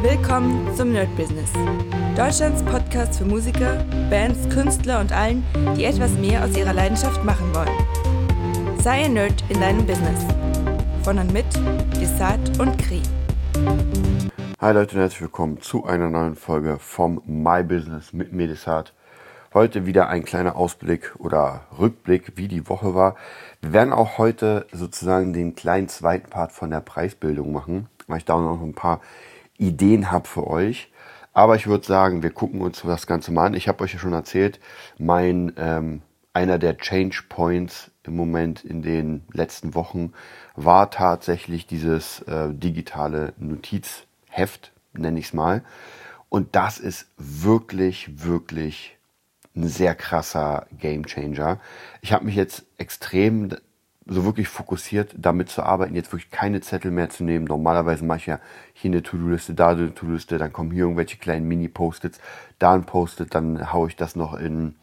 Willkommen zum Nerd Business. Deutschlands Podcast für Musiker, Bands, Künstler und allen, die etwas mehr aus ihrer Leidenschaft machen wollen. Sei ein Nerd in deinem Business. Von und mit Desart und Kri. Hi Leute und herzlich willkommen zu einer neuen Folge vom My Business mit Medisat. Heute wieder ein kleiner Ausblick oder Rückblick, wie die Woche war. Wir werden auch heute sozusagen den kleinen zweiten Part von der Preisbildung machen, weil ich da noch ein paar Ideen habe für euch. Aber ich würde sagen, wir gucken uns das Ganze mal an. Ich habe euch ja schon erzählt, mein ähm, einer der Change Points im Moment in den letzten Wochen war tatsächlich dieses äh, digitale Notizheft, nenne ich es mal. Und das ist wirklich, wirklich ein sehr krasser Gamechanger. Ich habe mich jetzt extrem so wirklich fokussiert, damit zu arbeiten, jetzt wirklich keine Zettel mehr zu nehmen. Normalerweise mache ich ja hier eine To-Do-Liste, da eine To-Do-Liste, dann kommen hier irgendwelche kleinen Mini-Post-its, da ein Post-it, dann haue ich das noch in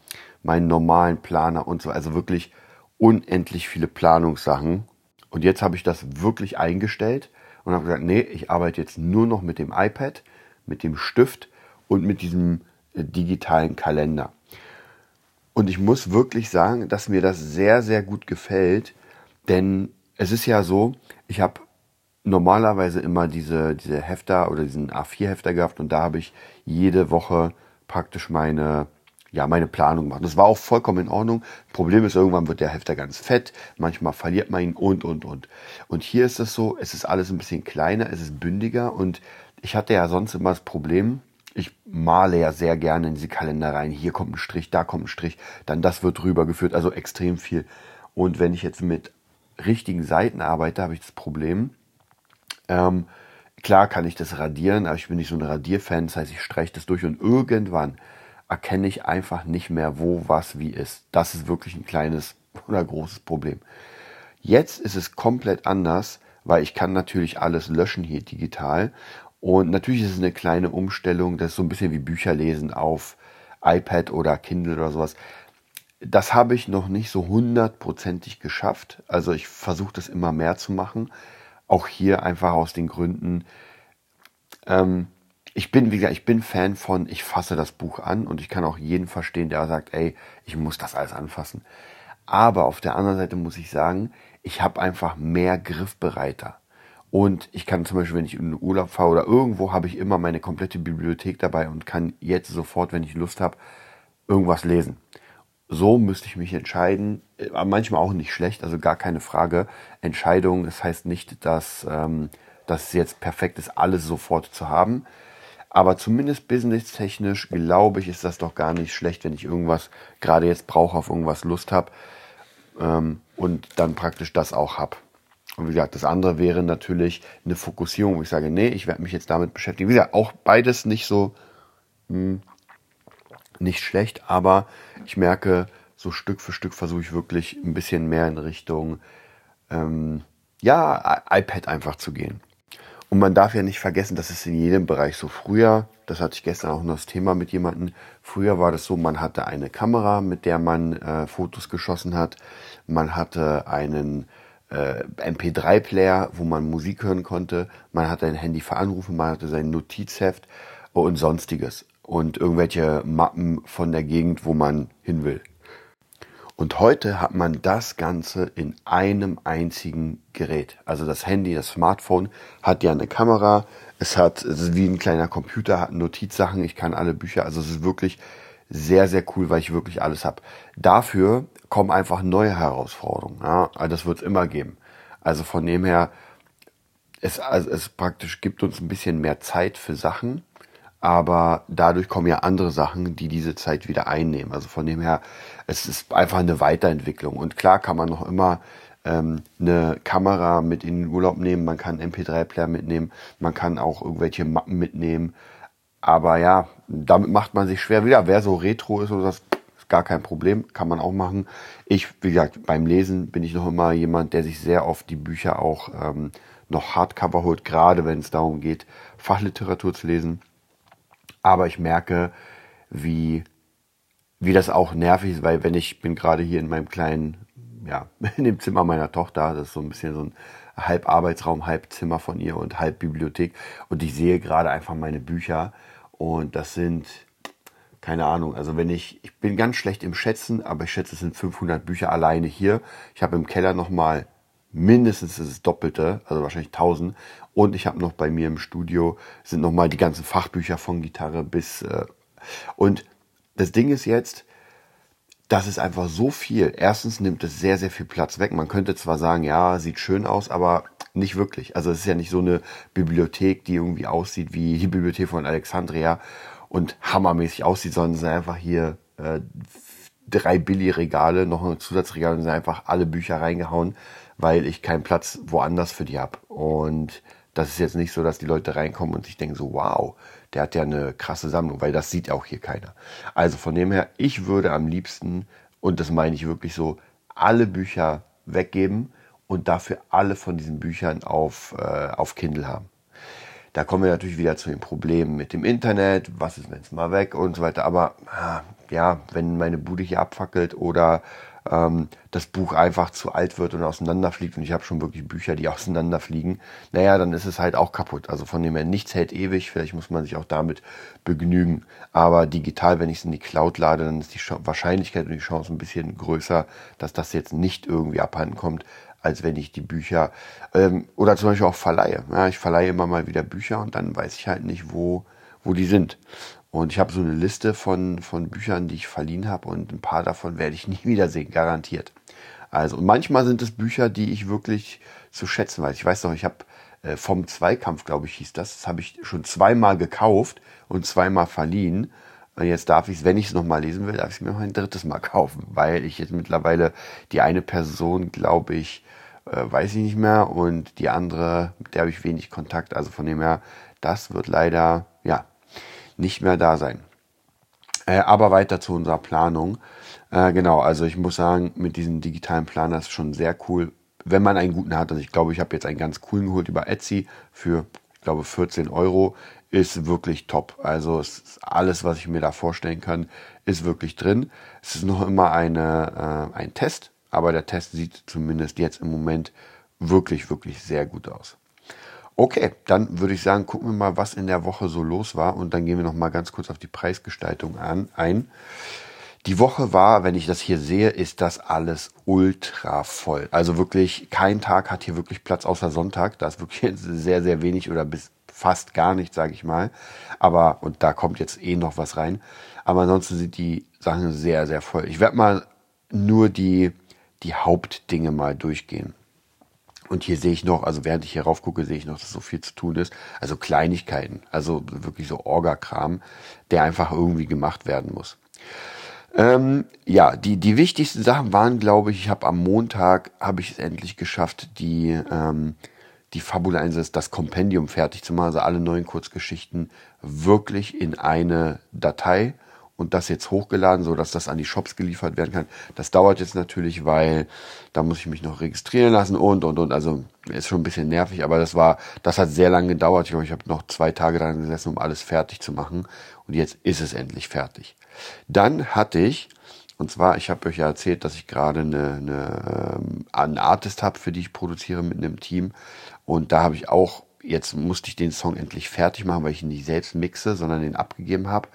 meinen normalen Planer und so. Also wirklich unendlich viele Planungssachen. Und jetzt habe ich das wirklich eingestellt und habe gesagt, nee, ich arbeite jetzt nur noch mit dem iPad, mit dem Stift und mit diesem äh, digitalen Kalender. Und ich muss wirklich sagen, dass mir das sehr, sehr gut gefällt, denn es ist ja so, ich habe normalerweise immer diese, diese Hefter oder diesen A4-Hefter gehabt und da habe ich jede Woche praktisch meine, ja, meine Planung gemacht. Das war auch vollkommen in Ordnung. Problem ist, irgendwann wird der Hefter ganz fett, manchmal verliert man ihn und, und, und. Und hier ist es so, es ist alles ein bisschen kleiner, es ist bündiger und ich hatte ja sonst immer das Problem, ich male ja sehr gerne in diese Kalender rein. Hier kommt ein Strich, da kommt ein Strich, dann das wird rübergeführt, also extrem viel. Und wenn ich jetzt mit richtigen Seiten arbeite, habe ich das Problem. Ähm, klar kann ich das radieren, aber ich bin nicht so ein Radierfan. Das heißt, ich streiche das durch und irgendwann erkenne ich einfach nicht mehr, wo was wie ist. Das ist wirklich ein kleines oder großes Problem. Jetzt ist es komplett anders, weil ich kann natürlich alles löschen hier digital. Und natürlich ist es eine kleine Umstellung, das ist so ein bisschen wie Bücher lesen auf iPad oder Kindle oder sowas das habe ich noch nicht so hundertprozentig geschafft. Also ich versuche das immer mehr zu machen. Auch hier einfach aus den Gründen, ähm, ich bin, wie gesagt, ich bin Fan von, ich fasse das Buch an und ich kann auch jeden verstehen, der sagt, ey, ich muss das alles anfassen. Aber auf der anderen Seite muss ich sagen, ich habe einfach mehr griffbereiter. Und ich kann zum Beispiel, wenn ich in den Urlaub fahre oder irgendwo, habe ich immer meine komplette Bibliothek dabei und kann jetzt sofort, wenn ich Lust habe, irgendwas lesen so müsste ich mich entscheiden. Äh, manchmal auch nicht schlecht, also gar keine Frage. Entscheidung, das heißt nicht, dass ähm, das jetzt perfekt ist, alles sofort zu haben. Aber zumindest businesstechnisch glaube ich, ist das doch gar nicht schlecht, wenn ich irgendwas gerade jetzt brauche, auf irgendwas Lust habe ähm, und dann praktisch das auch habe. Und wie gesagt, das andere wäre natürlich eine Fokussierung, wo ich sage, nee, ich werde mich jetzt damit beschäftigen. Wie gesagt, auch beides nicht so mh, hm, nicht schlecht, aber ich merke, so Stück für Stück versuche ich wirklich ein bisschen mehr in Richtung ähm, ja, iPad einfach zu gehen. Und man darf ja nicht vergessen, das ist in jedem Bereich so. Früher, das hatte ich gestern auch noch das Thema mit jemandem, früher war das so, man hatte eine Kamera, mit der man äh, Fotos geschossen hat. Man hatte einen äh, MP3-Player, wo man Musik hören konnte. Man hatte ein Handy für Anrufe, man hatte sein Notizheft und sonstiges und irgendwelche Mappen von der Gegend, wo man hin will. Und heute hat man das Ganze in einem einzigen Gerät. Also das Handy, das Smartphone hat ja eine Kamera, es hat, es ist wie ein kleiner Computer, hat Notizsachen, ich kann alle Bücher, also es ist wirklich sehr, sehr cool, weil ich wirklich alles habe. Dafür kommen einfach neue Herausforderungen. Ja? Also das wird es immer geben. Also von dem her, es, also es praktisch gibt uns ein bisschen mehr Zeit für Sachen, aber dadurch kommen ja andere Sachen, die diese Zeit wieder einnehmen. Also von dem her, es ist einfach eine Weiterentwicklung. Und klar kann man noch immer ähm, eine Kamera mit in den Urlaub nehmen, man kann einen MP3-Player mitnehmen, man kann auch irgendwelche Mappen mitnehmen. Aber ja, damit macht man sich schwer wieder. Wer so retro ist oder das, ist gar kein Problem, kann man auch machen. Ich, wie gesagt, beim Lesen bin ich noch immer jemand, der sich sehr oft die Bücher auch ähm, noch Hardcover holt, gerade wenn es darum geht, Fachliteratur zu lesen. Aber ich merke, wie, wie das auch nervig ist, weil wenn ich bin gerade hier in meinem kleinen, ja, in dem Zimmer meiner Tochter, das ist so ein bisschen so ein halb Arbeitsraum, halb Zimmer von ihr und halb Bibliothek. Und ich sehe gerade einfach meine Bücher und das sind, keine Ahnung, also wenn ich, ich bin ganz schlecht im Schätzen, aber ich schätze, es sind 500 Bücher alleine hier. Ich habe im Keller nochmal mindestens das Doppelte, also wahrscheinlich 1000. Und ich habe noch bei mir im Studio sind nochmal die ganzen Fachbücher von Gitarre bis. Äh, und das Ding ist jetzt, das ist einfach so viel. Erstens nimmt es sehr, sehr viel Platz weg. Man könnte zwar sagen, ja, sieht schön aus, aber nicht wirklich. Also es ist ja nicht so eine Bibliothek, die irgendwie aussieht wie die Bibliothek von Alexandria und hammermäßig aussieht, sondern es sind einfach hier äh, drei Billy-Regale, noch ein Zusatzregal und sind einfach alle Bücher reingehauen, weil ich keinen Platz woanders für die habe. Und das ist jetzt nicht so, dass die Leute reinkommen und sich denken so, wow, der hat ja eine krasse Sammlung, weil das sieht auch hier keiner. Also von dem her, ich würde am liebsten, und das meine ich wirklich so, alle Bücher weggeben und dafür alle von diesen Büchern auf, äh, auf Kindle haben. Da kommen wir natürlich wieder zu den Problemen mit dem Internet, was ist, wenn es mal weg und so weiter. Aber ah, ja, wenn meine Bude hier abfackelt oder ähm, das Buch einfach zu alt wird und auseinanderfliegt und ich habe schon wirklich Bücher, die auseinanderfliegen, naja, dann ist es halt auch kaputt. Also von dem her, nichts hält ewig, vielleicht muss man sich auch damit begnügen. Aber digital, wenn ich es in die Cloud lade, dann ist die Wahrscheinlichkeit und die Chance ein bisschen größer, dass das jetzt nicht irgendwie abhanden kommt, als wenn ich die Bücher ähm, oder zum Beispiel auch verleihe. Ja, ich verleihe immer mal wieder Bücher und dann weiß ich halt nicht, wo, wo die sind. Und ich habe so eine Liste von, von Büchern, die ich verliehen habe und ein paar davon werde ich nie wiedersehen, garantiert. Also, und manchmal sind es Bücher, die ich wirklich zu schätzen weiß. Ich weiß noch, ich habe äh, vom Zweikampf, glaube ich, hieß das, das habe ich schon zweimal gekauft und zweimal verliehen. Und jetzt darf ich es, wenn ich es nochmal lesen will, darf ich es mir noch ein drittes Mal kaufen, weil ich jetzt mittlerweile die eine Person, glaube ich, äh, weiß ich nicht mehr und die andere, mit der habe ich wenig Kontakt. Also von dem her, das wird leider, ja, nicht mehr da sein. Äh, aber weiter zu unserer Planung. Äh, genau, also ich muss sagen, mit diesem digitalen Planer ist schon sehr cool, wenn man einen guten hat. Also ich glaube, ich habe jetzt einen ganz coolen geholt über Etsy für, ich glaube, 14 Euro. Ist wirklich top. Also alles, was ich mir da vorstellen kann, ist wirklich drin. Es ist noch immer eine, äh, ein Test, aber der Test sieht zumindest jetzt im Moment wirklich, wirklich sehr gut aus. Okay, dann würde ich sagen, gucken wir mal, was in der Woche so los war und dann gehen wir noch mal ganz kurz auf die Preisgestaltung an, ein. Die Woche war, wenn ich das hier sehe, ist das alles ultra voll. Also wirklich, kein Tag hat hier wirklich Platz außer Sonntag. Da ist wirklich sehr, sehr wenig oder bis fast gar nichts, sage ich mal. Aber, und da kommt jetzt eh noch was rein. Aber ansonsten sind die Sachen sehr, sehr voll. Ich werde mal nur die die Hauptdinge mal durchgehen. Und hier sehe ich noch, also während ich hier rauf gucke, sehe ich noch, dass so viel zu tun ist. Also Kleinigkeiten, also wirklich so Orga-Kram, der einfach irgendwie gemacht werden muss. Ähm, ja, die, die wichtigsten Sachen waren, glaube ich, ich habe am Montag, habe ich es endlich geschafft, die, ähm, die Fabula 1, das Kompendium fertig zu machen, also alle neuen Kurzgeschichten wirklich in eine Datei und das jetzt hochgeladen, so dass das an die Shops geliefert werden kann. Das dauert jetzt natürlich, weil da muss ich mich noch registrieren lassen und und und. Also ist schon ein bisschen nervig, aber das war, das hat sehr lange gedauert. Ich glaube, ich habe noch zwei Tage dran gesessen, um alles fertig zu machen. Und jetzt ist es endlich fertig. Dann hatte ich, und zwar, ich habe euch ja erzählt, dass ich gerade eine, eine, ähm, einen Artist habe, für die ich produziere mit einem Team. Und da habe ich auch, jetzt musste ich den Song endlich fertig machen, weil ich ihn nicht selbst mixe, sondern den abgegeben habe.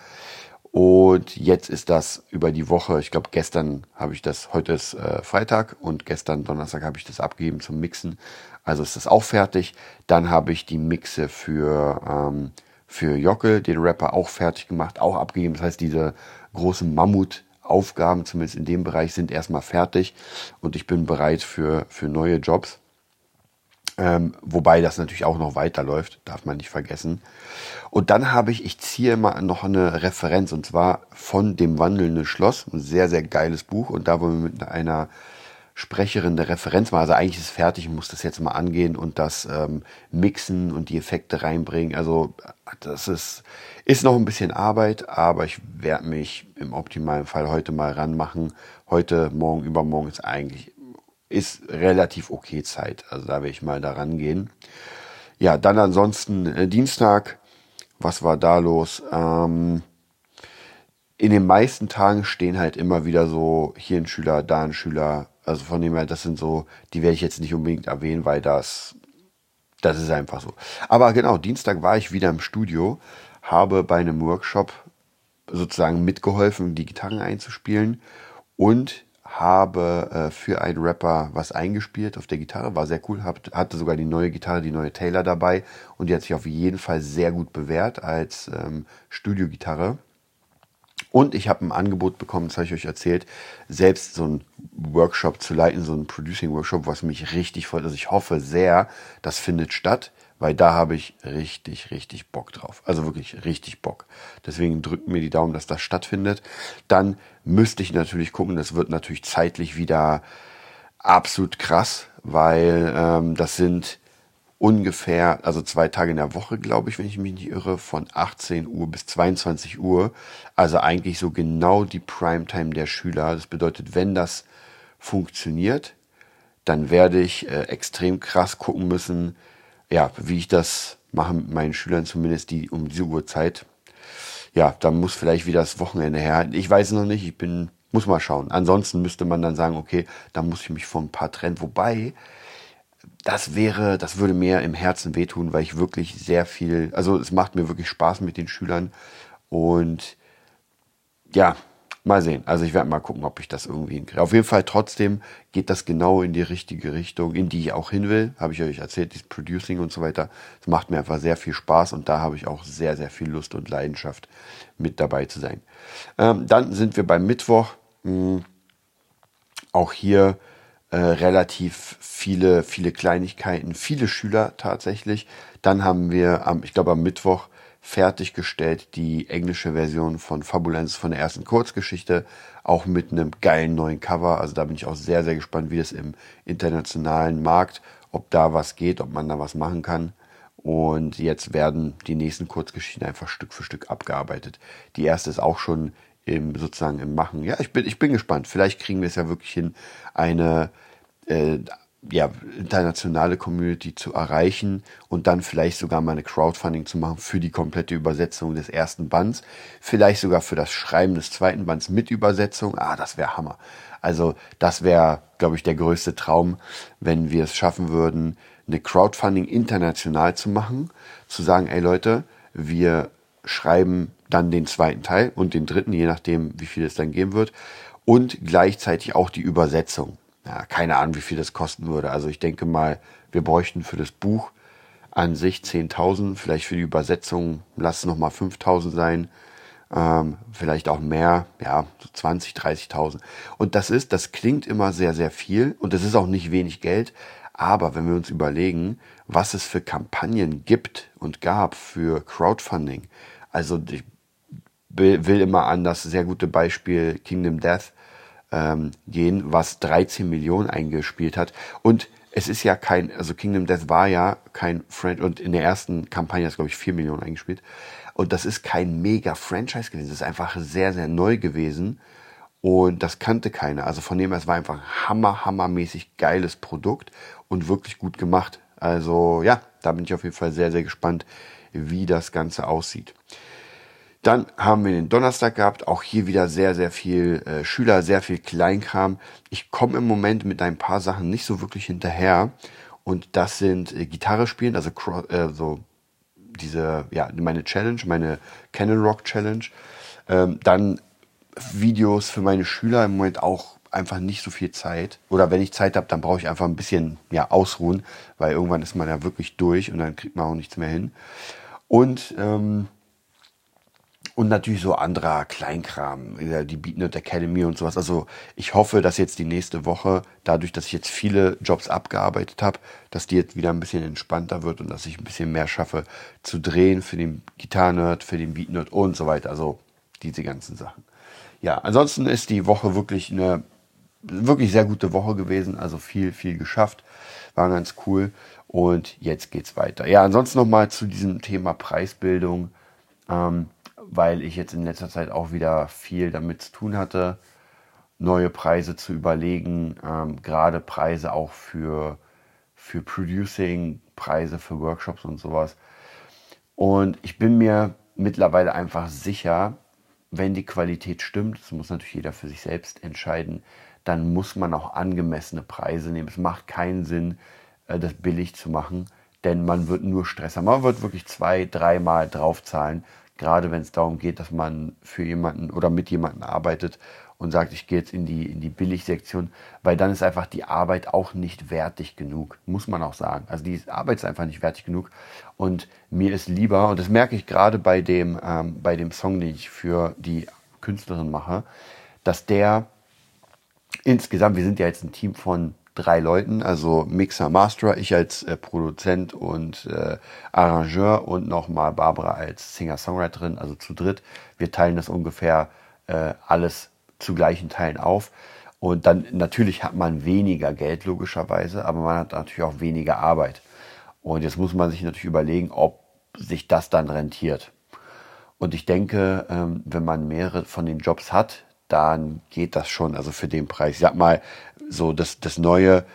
Und jetzt ist das über die Woche, ich glaube gestern habe ich das, heute ist äh, Freitag und gestern Donnerstag habe ich das abgegeben zum Mixen. Also ist das auch fertig. Dann habe ich die Mixe für, ähm, für Jockel, den Rapper, auch fertig gemacht, auch abgegeben. Das heißt, diese großen Mammutaufgaben, zumindest in dem Bereich, sind erstmal fertig und ich bin bereit für, für neue Jobs. Ähm, wobei das natürlich auch noch weiterläuft, darf man nicht vergessen. Und dann habe ich, ich ziehe mal noch eine Referenz und zwar von dem wandelnde Schloss, ein sehr, sehr geiles Buch. Und da wollen wir mit einer Sprecherin eine Referenz machen. Also eigentlich ist es fertig, muss das jetzt mal angehen und das ähm, mixen und die Effekte reinbringen. Also das ist, ist noch ein bisschen Arbeit, aber ich werde mich im optimalen Fall heute mal ranmachen. Heute, morgen, übermorgen ist eigentlich ist relativ okay Zeit. Also da werde ich mal daran gehen. Ja, dann ansonsten äh, Dienstag. Was war da los? Ähm, in den meisten Tagen stehen halt immer wieder so hier ein Schüler, da ein Schüler. Also von dem her, das sind so, die werde ich jetzt nicht unbedingt erwähnen, weil das Das ist einfach so. Aber genau, Dienstag war ich wieder im Studio, habe bei einem Workshop sozusagen mitgeholfen, die Gitarren einzuspielen und habe äh, für einen Rapper was eingespielt auf der Gitarre, war sehr cool, hab, hatte sogar die neue Gitarre, die neue Taylor dabei und die hat sich auf jeden Fall sehr gut bewährt als ähm, Studiogitarre. Und ich habe ein Angebot bekommen, das habe ich euch erzählt, selbst so einen Workshop zu leiten, so einen Producing-Workshop, was mich richtig freut. Also ich hoffe sehr, das findet statt weil da habe ich richtig, richtig Bock drauf. Also wirklich richtig Bock. Deswegen drückt mir die Daumen, dass das stattfindet. Dann müsste ich natürlich gucken, das wird natürlich zeitlich wieder absolut krass, weil ähm, das sind ungefähr, also zwei Tage in der Woche, glaube ich, wenn ich mich nicht irre, von 18 Uhr bis 22 Uhr. Also eigentlich so genau die Primetime der Schüler. Das bedeutet, wenn das funktioniert, dann werde ich äh, extrem krass gucken müssen, ja, wie ich das mache mit meinen Schülern, zumindest die um diese Uhrzeit. Ja, da muss vielleicht wieder das Wochenende her. Ich weiß es noch nicht, ich bin, muss mal schauen. Ansonsten müsste man dann sagen, okay, da muss ich mich von ein paar trennen. Wobei, das wäre, das würde mir im Herzen wehtun, weil ich wirklich sehr viel, also es macht mir wirklich Spaß mit den Schülern und ja, Mal sehen. Also ich werde mal gucken, ob ich das irgendwie hinkriege. Auf jeden Fall trotzdem geht das genau in die richtige Richtung, in die ich auch hin will. Habe ich euch erzählt, dieses Producing und so weiter. Es macht mir einfach sehr viel Spaß und da habe ich auch sehr, sehr viel Lust und Leidenschaft mit dabei zu sein. Ähm, dann sind wir beim Mittwoch. Hm, auch hier äh, relativ viele, viele Kleinigkeiten, viele Schüler tatsächlich. Dann haben wir am, ich glaube am Mittwoch fertiggestellt, die englische Version von Fabulenz von der ersten Kurzgeschichte, auch mit einem geilen neuen Cover. Also da bin ich auch sehr, sehr gespannt, wie das im internationalen Markt, ob da was geht, ob man da was machen kann. Und jetzt werden die nächsten Kurzgeschichten einfach Stück für Stück abgearbeitet. Die erste ist auch schon im, sozusagen im Machen. Ja, ich bin, ich bin gespannt. Vielleicht kriegen wir es ja wirklich hin, eine äh, ja, internationale Community zu erreichen und dann vielleicht sogar mal eine Crowdfunding zu machen für die komplette Übersetzung des ersten Bands. Vielleicht sogar für das Schreiben des zweiten Bands mit Übersetzung. Ah, das wäre Hammer. Also das wäre, glaube ich, der größte Traum, wenn wir es schaffen würden, eine Crowdfunding international zu machen. Zu sagen, ey Leute, wir schreiben dann den zweiten Teil und den dritten, je nachdem, wie viel es dann geben wird. Und gleichzeitig auch die Übersetzung ja, keine Ahnung, wie viel das kosten würde. Also ich denke mal, wir bräuchten für das Buch an sich 10.000, vielleicht für die Übersetzung, lass es nochmal 5.000 sein, ähm, vielleicht auch mehr, ja, so 20, 30.000. Und das ist, das klingt immer sehr, sehr viel und das ist auch nicht wenig Geld, aber wenn wir uns überlegen, was es für Kampagnen gibt und gab für Crowdfunding, also ich will immer an das sehr gute Beispiel Kingdom Death ähm, gehen, was 13 Millionen eingespielt hat. Und es ist ja kein, also Kingdom Death war ja kein Franchise, und in der ersten Kampagne hat es, glaube ich, 4 Millionen eingespielt. Und das ist kein mega Franchise gewesen. Das ist einfach sehr, sehr neu gewesen. Und das kannte keiner. Also von dem her, es war einfach ein hammer, hammermäßig geiles Produkt und wirklich gut gemacht. Also ja, da bin ich auf jeden Fall sehr, sehr gespannt, wie das Ganze aussieht. Dann haben wir den Donnerstag gehabt, auch hier wieder sehr, sehr viel äh, Schüler, sehr viel Kleinkram. Ich komme im Moment mit ein paar Sachen nicht so wirklich hinterher. Und das sind äh, Gitarre spielen, also äh, so diese, ja, meine Challenge, meine Canon Rock Challenge. Ähm, dann Videos für meine Schüler im Moment auch einfach nicht so viel Zeit. Oder wenn ich Zeit habe, dann brauche ich einfach ein bisschen ja, ausruhen, weil irgendwann ist man ja wirklich durch und dann kriegt man auch nichts mehr hin. Und ähm, und natürlich so anderer Kleinkram, die Beatnut Academy und sowas. Also ich hoffe, dass jetzt die nächste Woche, dadurch, dass ich jetzt viele Jobs abgearbeitet habe, dass die jetzt wieder ein bisschen entspannter wird und dass ich ein bisschen mehr schaffe zu drehen für den Gitarrenerd, für den Beatnut und so weiter. Also diese ganzen Sachen. Ja, ansonsten ist die Woche wirklich eine wirklich sehr gute Woche gewesen. Also viel, viel geschafft. War ganz cool. Und jetzt geht's weiter. Ja, ansonsten nochmal zu diesem Thema Preisbildung. Ähm, weil ich jetzt in letzter Zeit auch wieder viel damit zu tun hatte, neue Preise zu überlegen, ähm, gerade Preise auch für, für Producing, Preise für Workshops und sowas. Und ich bin mir mittlerweile einfach sicher, wenn die Qualität stimmt, das muss natürlich jeder für sich selbst entscheiden, dann muss man auch angemessene Preise nehmen. Es macht keinen Sinn, äh, das billig zu machen, denn man wird nur Stress haben. Man wird wirklich zwei, dreimal draufzahlen, gerade wenn es darum geht, dass man für jemanden oder mit jemandem arbeitet und sagt, ich gehe jetzt in die, in die Billigsektion, weil dann ist einfach die Arbeit auch nicht wertig genug, muss man auch sagen. Also die Arbeit ist einfach nicht wertig genug und mir ist lieber, und das merke ich gerade bei dem, ähm, bei dem Song, den ich für die Künstlerin mache, dass der insgesamt, wir sind ja jetzt ein Team von drei Leuten, also Mixer, Masterer, ich als äh, Produzent und äh, Arrangeur und nochmal Barbara als Singer-Songwriterin, also zu dritt. Wir teilen das ungefähr äh, alles zu gleichen Teilen auf. Und dann natürlich hat man weniger Geld logischerweise, aber man hat natürlich auch weniger Arbeit. Und jetzt muss man sich natürlich überlegen, ob sich das dann rentiert. Und ich denke, ähm, wenn man mehrere von den Jobs hat, dann geht das schon, also für den Preis. Ich sag mal, so das, das neue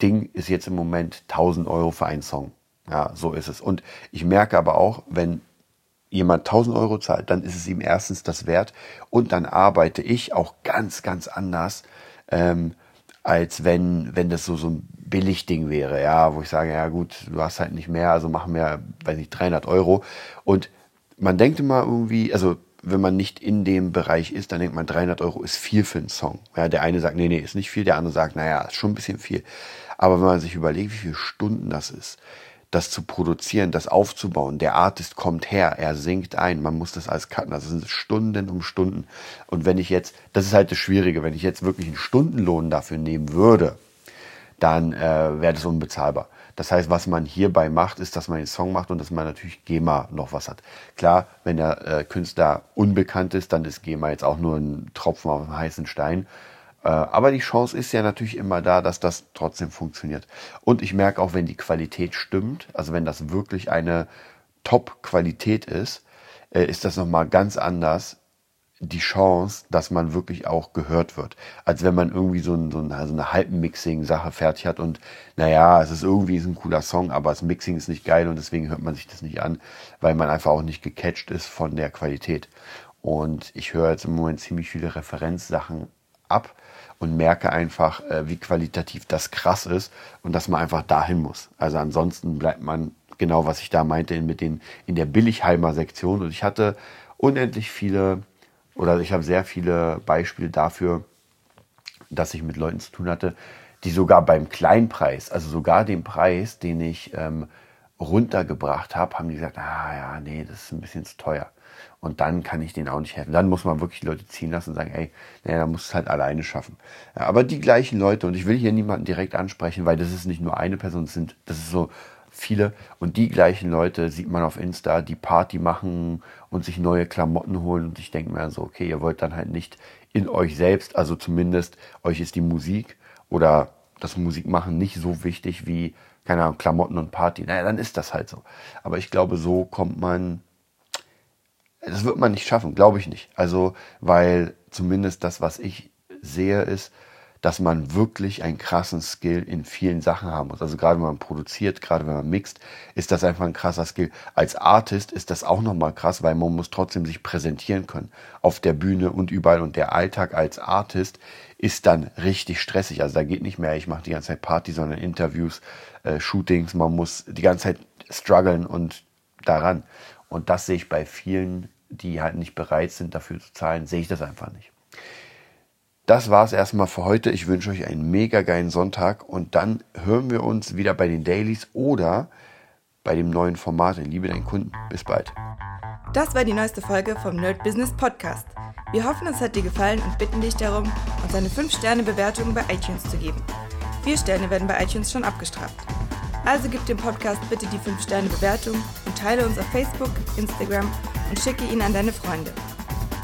Ding ist jetzt im Moment 1000 Euro für einen Song. Ja, so ist es. Und ich merke aber auch, wenn jemand 1000 Euro zahlt, dann ist es ihm erstens das wert und dann arbeite ich auch ganz, ganz anders, ähm, als wenn, wenn das so, so ein Billigding wäre, ja, wo ich sage, ja gut, du hast halt nicht mehr, also machen wir, weiß nicht, 300 Euro. Und man denkt immer irgendwie, also wenn man nicht in dem Bereich ist, dann denkt man, 300 Euro ist viel für einen Song. Ja, der eine sagt, nee, nee, ist nicht viel, der andere sagt, naja, ist schon ein bisschen viel. Aber wenn man sich überlegt, wie viele Stunden das ist, das zu produzieren, das aufzubauen. Der Artist kommt her, er singt ein, man muss das alles cutten. Das sind Stunden um Stunden. Und wenn ich jetzt, das ist halt das Schwierige, wenn ich jetzt wirklich einen Stundenlohn dafür nehmen würde, dann äh, wäre das unbezahlbar. Das heißt, was man hierbei macht, ist, dass man den Song macht und dass man natürlich GEMA noch was hat. Klar, wenn der äh, Künstler unbekannt ist, dann ist GEMA jetzt auch nur ein Tropfen auf dem heißen Stein. Äh, aber die Chance ist ja natürlich immer da, dass das trotzdem funktioniert. Und ich merke auch, wenn die Qualität stimmt, also wenn das wirklich eine Top-Qualität ist, äh, ist das nochmal ganz anders die Chance, dass man wirklich auch gehört wird. Als wenn man irgendwie so, ein, so eine, also eine Halbmixing-Sache fertig hat und naja, es ist irgendwie ein cooler Song, aber das Mixing ist nicht geil und deswegen hört man sich das nicht an, weil man einfach auch nicht gecatcht ist von der Qualität. Und ich höre jetzt im Moment ziemlich viele Referenzsachen ab und merke einfach, äh, wie qualitativ das krass ist und dass man einfach dahin muss. Also ansonsten bleibt man genau, was ich da meinte, mit den, in der Billigheimer Sektion. Und ich hatte unendlich viele, oder ich habe sehr viele Beispiele dafür, dass ich mit Leuten zu tun hatte, die sogar beim Kleinpreis, also sogar den Preis, den ich ähm, runtergebracht habe, haben die gesagt, ah ja, nee, das ist ein bisschen zu teuer. Und dann kann ich denen auch nicht helfen. Dann muss man wirklich Leute ziehen lassen und sagen, ey, naja, dann musst du es halt alleine schaffen. Ja, aber die gleichen Leute, und ich will hier niemanden direkt ansprechen, weil das ist nicht nur eine Person, das sind, das ist so viele. Und die gleichen Leute sieht man auf Insta, die Party machen und sich neue Klamotten holen. Und ich denke mir so, okay, ihr wollt dann halt nicht in euch selbst, also zumindest euch ist die Musik oder das Musikmachen nicht so wichtig wie, keine Ahnung, Klamotten und Party. Naja, dann ist das halt so. Aber ich glaube, so kommt man das wird man nicht schaffen, glaube ich nicht. Also, weil zumindest das, was ich sehe, ist, dass man wirklich einen krassen Skill in vielen Sachen haben muss. Also gerade wenn man produziert, gerade wenn man mixt, ist das einfach ein krasser Skill. Als Artist ist das auch nochmal krass, weil man muss trotzdem sich präsentieren können. Auf der Bühne und überall. Und der Alltag als Artist ist dann richtig stressig. Also da geht nicht mehr, ich mache die ganze Zeit Party, sondern Interviews, äh, Shootings. Man muss die ganze Zeit strugglen und daran. Und das sehe ich bei vielen, die halt nicht bereit sind, dafür zu zahlen, sehe ich das einfach nicht. Das war es erstmal für heute. Ich wünsche euch einen mega geilen Sonntag und dann hören wir uns wieder bei den Dailies oder bei dem neuen Format in Liebe deinen Kunden. Bis bald. Das war die neueste Folge vom Nerd Business Podcast. Wir hoffen, es hat dir gefallen und bitten dich darum, uns eine 5-Sterne-Bewertung bei iTunes zu geben. Vier Sterne werden bei iTunes schon abgestraft. Also gib dem Podcast bitte die 5-Sterne-Bewertung und teile uns auf Facebook, Instagram und schicke ihn an deine Freunde.